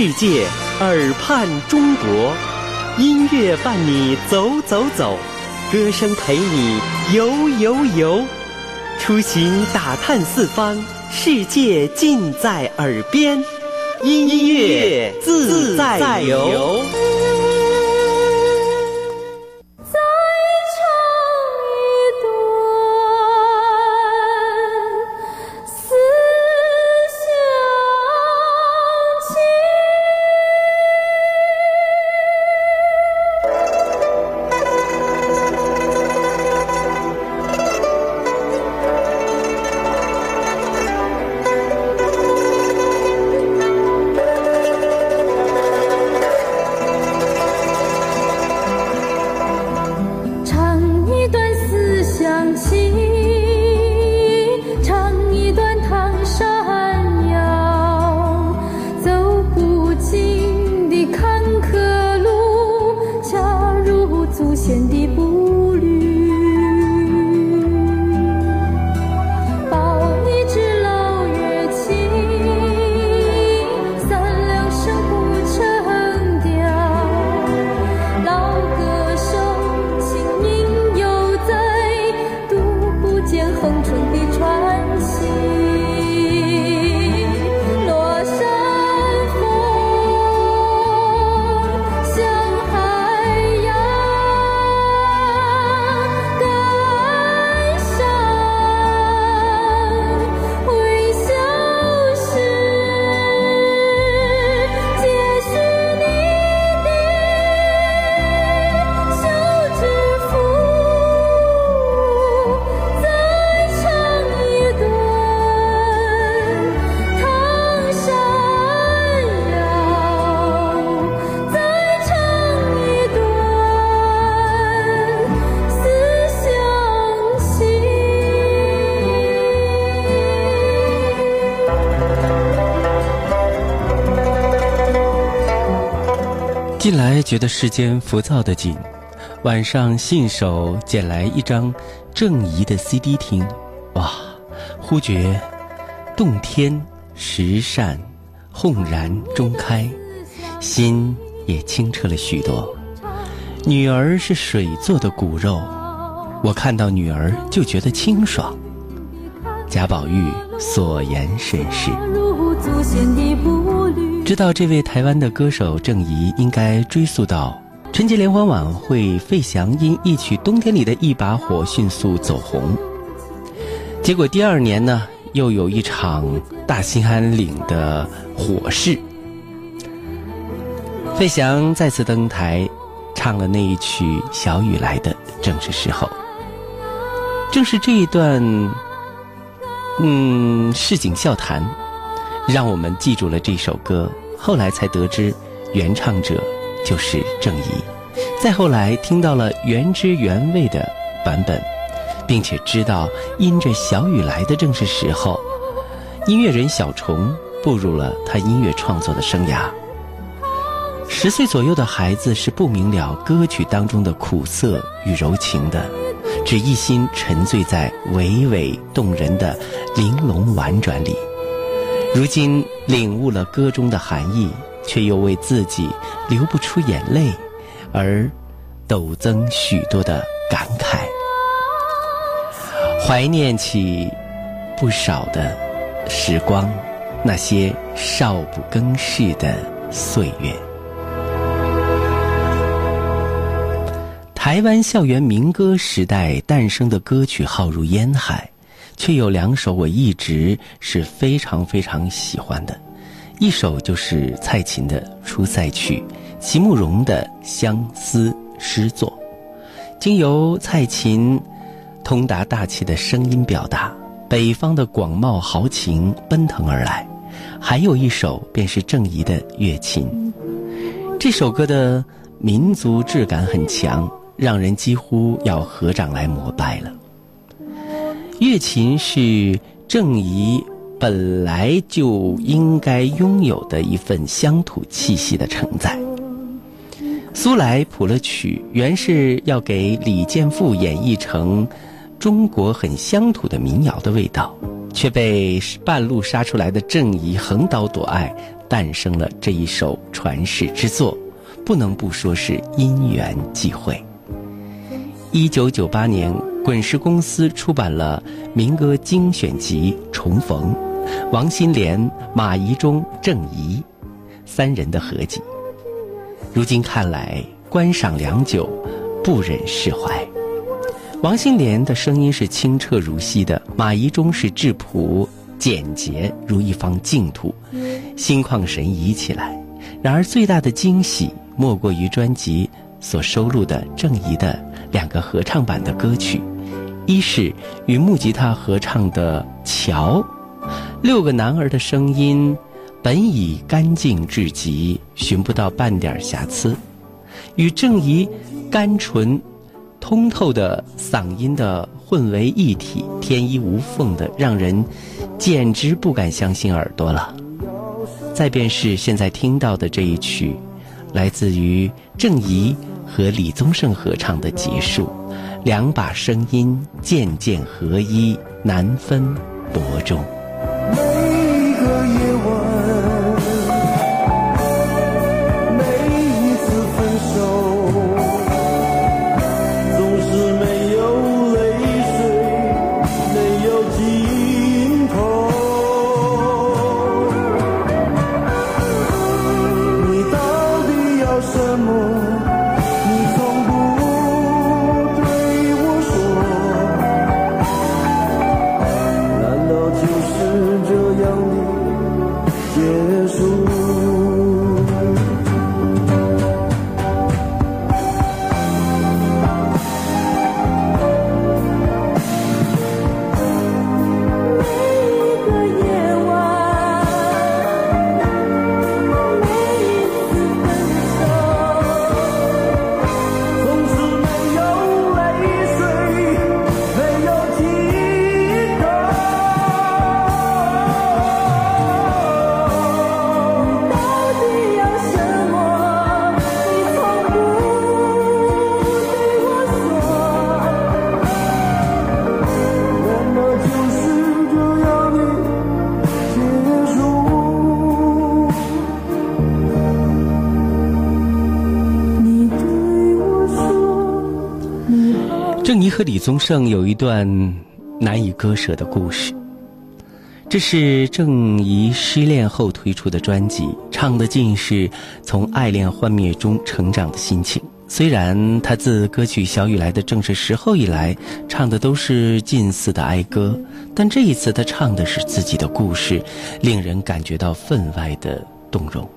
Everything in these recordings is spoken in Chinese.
世界，耳畔中国。音乐伴你走走走，歌声陪你游游游。出行打探四方，世界尽在耳边。音乐自在游。觉得世间浮躁的紧，晚上信手捡来一张郑怡的 CD 听，哇，忽觉洞天石扇，轰然中开，心也清澈了许多。女儿是水做的骨肉，我看到女儿就觉得清爽。贾宝玉所言甚是。知道这位台湾的歌手郑怡，应该追溯到春节联欢晚会，费翔因一曲《冬天里的一把火》迅速走红。结果第二年呢，又有一场大兴安岭的火势，费翔再次登台，唱了那一曲《小雨来的正是时候》。正是这一段，嗯，市井笑谈。让我们记住了这首歌，后来才得知原唱者就是郑怡。再后来听到了原汁原味的版本，并且知道因着小雨来的正是时候，音乐人小虫步入了他音乐创作的生涯。十岁左右的孩子是不明了歌曲当中的苦涩与柔情的，只一心沉醉在娓娓动人的玲珑婉转里。如今领悟了歌中的含义，却又为自己流不出眼泪而陡增许多的感慨，怀念起不少的时光，那些少不更事的岁月。台湾校园民歌时代诞生的歌曲浩如烟海。却有两首我一直是非常非常喜欢的，一首就是蔡琴的《出塞曲》，席慕容的相思诗作，经由蔡琴通达大气的声音表达，北方的广袤豪情奔腾而来；还有一首便是郑怡的《月琴》，这首歌的民族质感很强，让人几乎要合掌来膜拜了。乐琴是郑怡本来就应该拥有的一份乡土气息的承载。苏来谱了曲，原是要给李健富演绎成中国很乡土的民谣的味道，却被半路杀出来的郑怡横刀夺爱，诞生了这一首传世之作，不能不说是因缘际会。一九九八年，滚石公司出版了民歌精选集《重逢》，王心莲、马宜中、郑怡三人的合集。如今看来，观赏良久，不忍释怀。王心莲的声音是清澈如溪的，马宜中是质朴简洁如一方净土，心旷神怡起来。然而最大的惊喜莫过于专辑所收录的郑怡的两个合唱版的歌曲，一是与木吉他合唱的《桥》，六个男儿的声音本已干净至极，寻不到半点瑕疵，与郑怡甘纯。通透的嗓音的混为一体，天衣无缝的，让人简直不敢相信耳朵了。再便是现在听到的这一曲，来自于郑怡和李宗盛合唱的《结束》，两把声音渐渐合一，难分伯仲。郑怡和李宗盛有一段难以割舍的故事。这是郑怡失恋后推出的专辑，唱的尽是从爱恋幻灭中成长的心情。虽然他自歌曲《小雨来的正是时候》以来，唱的都是近似的哀歌，但这一次他唱的是自己的故事，令人感觉到分外的动容。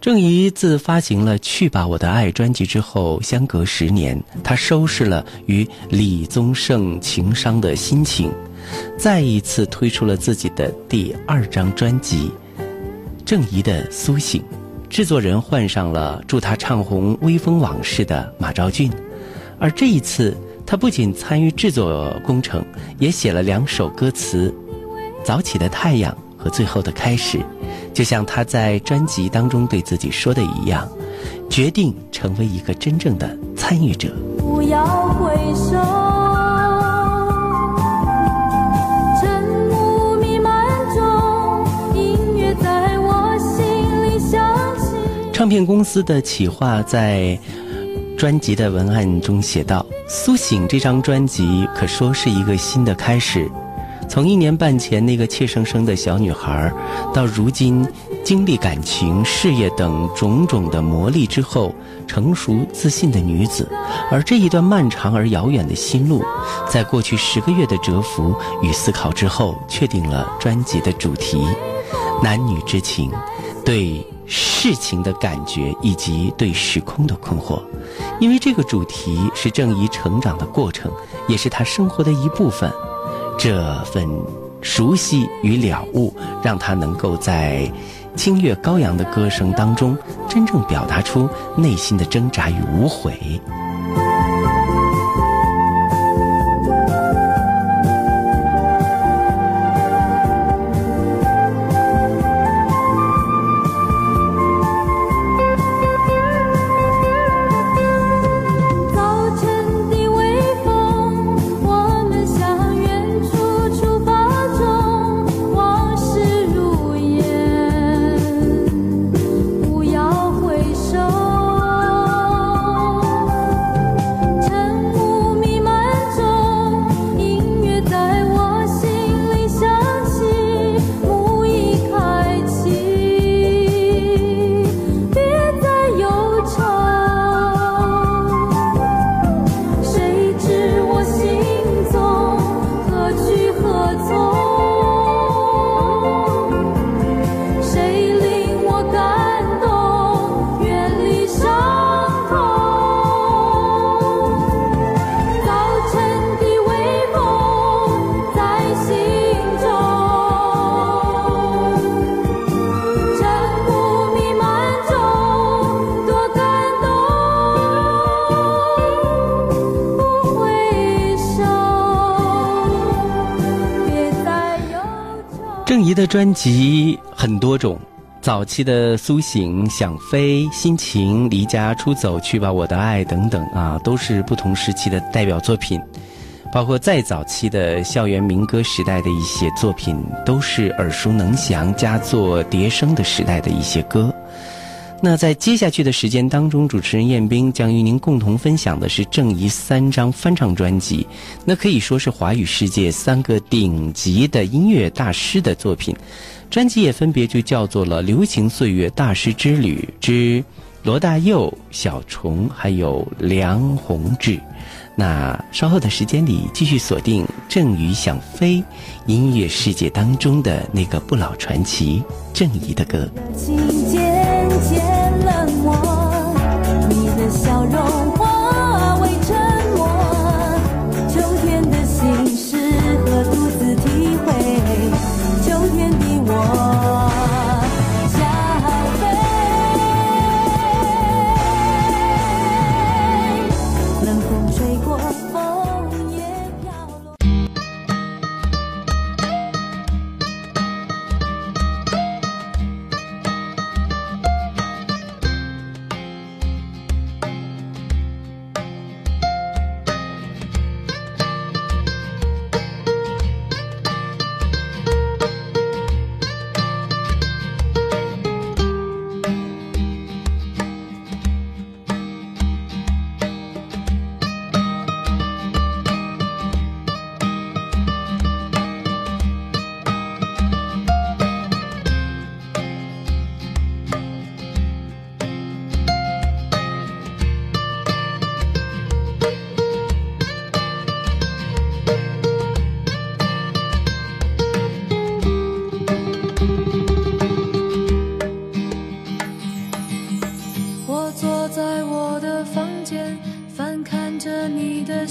郑怡自发行了《去吧我的爱》专辑之后，相隔十年，她收拾了与李宗盛情伤的心情，再一次推出了自己的第二张专辑《郑怡的苏醒》。制作人换上了助她唱红《微风往事》的马昭俊，而这一次，他不仅参与制作工程，也写了两首歌词，《早起的太阳》和《最后的开始》。就像他在专辑当中对自己说的一样，决定成为一个真正的参与者。不要回首，沉雾弥漫中，音乐在我心里响起。唱片公司的企划在专辑的文案中写道：“苏醒这张专辑可说是一个新的开始。”从一年半前那个怯生生的小女孩，到如今经历感情、事业等种种的磨砺之后，成熟自信的女子。而这一段漫长而遥远的心路，在过去十个月的蛰伏与思考之后，确定了专辑的主题：男女之情，对事情的感觉以及对时空的困惑。因为这个主题是郑怡成长的过程，也是她生活的一部分。这份熟悉与了悟，让他能够在清越高扬的歌声当中，真正表达出内心的挣扎与无悔。的专辑很多种，早期的《苏醒》《想飞》《心情》《离家出走》《去吧我的爱》等等啊，都是不同时期的代表作品。包括再早期的校园民歌时代的一些作品，都是耳熟能详、佳作迭声的时代的一些歌。那在接下去的时间当中，主持人彦斌将与您共同分享的是郑怡三张翻唱专辑，那可以说是华语世界三个顶级的音乐大师的作品。专辑也分别就叫做了《流行岁月大师之旅之罗大佑、小虫》，还有梁宏志。那稍后的时间里，继续锁定郑宇想飞音乐世界当中的那个不老传奇郑怡的歌。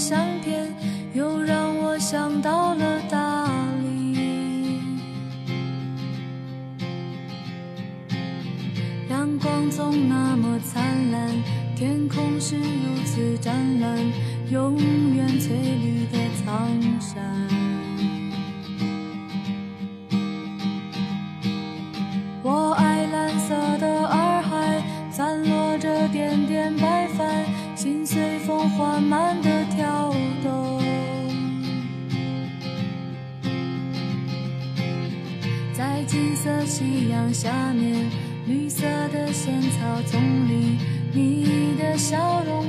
相片，又让我想到了大理。阳光总那么灿烂，天空是如此湛蓝，永远翠绿的苍山。我爱蓝色的洱海，散落着点点白帆，心随风缓慢地金色夕阳下面，绿色的仙草丛里，你的笑容